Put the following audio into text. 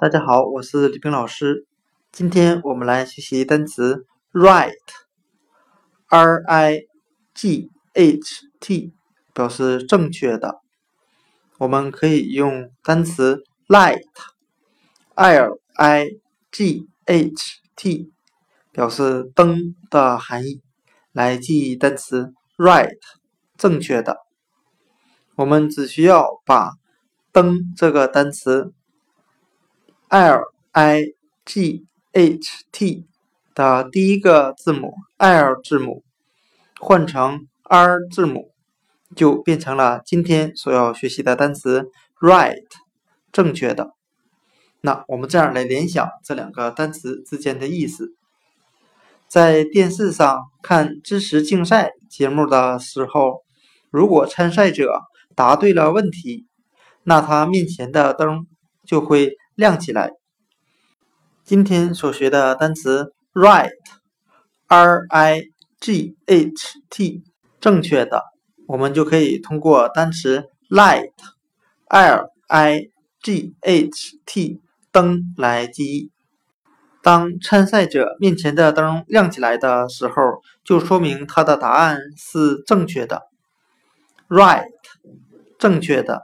大家好，我是李冰老师。今天我们来学习单词 right，r i g h t，表示正确的。我们可以用单词 light，l i g h t，表示灯的含义，来记忆单词 right，正确的。我们只需要把灯这个单词。L i g h t 的第一个字母 l 字母换成 r 字母，就变成了今天所要学习的单词 right，正确的。那我们这样来联想这两个单词之间的意思。在电视上看知识竞赛节目的时候，如果参赛者答对了问题，那他面前的灯就会。亮起来。今天所学的单词 right，r i g h t，正确的，我们就可以通过单词 light，l i g h t，灯来记忆。当参赛者面前的灯亮起来的时候，就说明他的答案是正确的。right，正确的。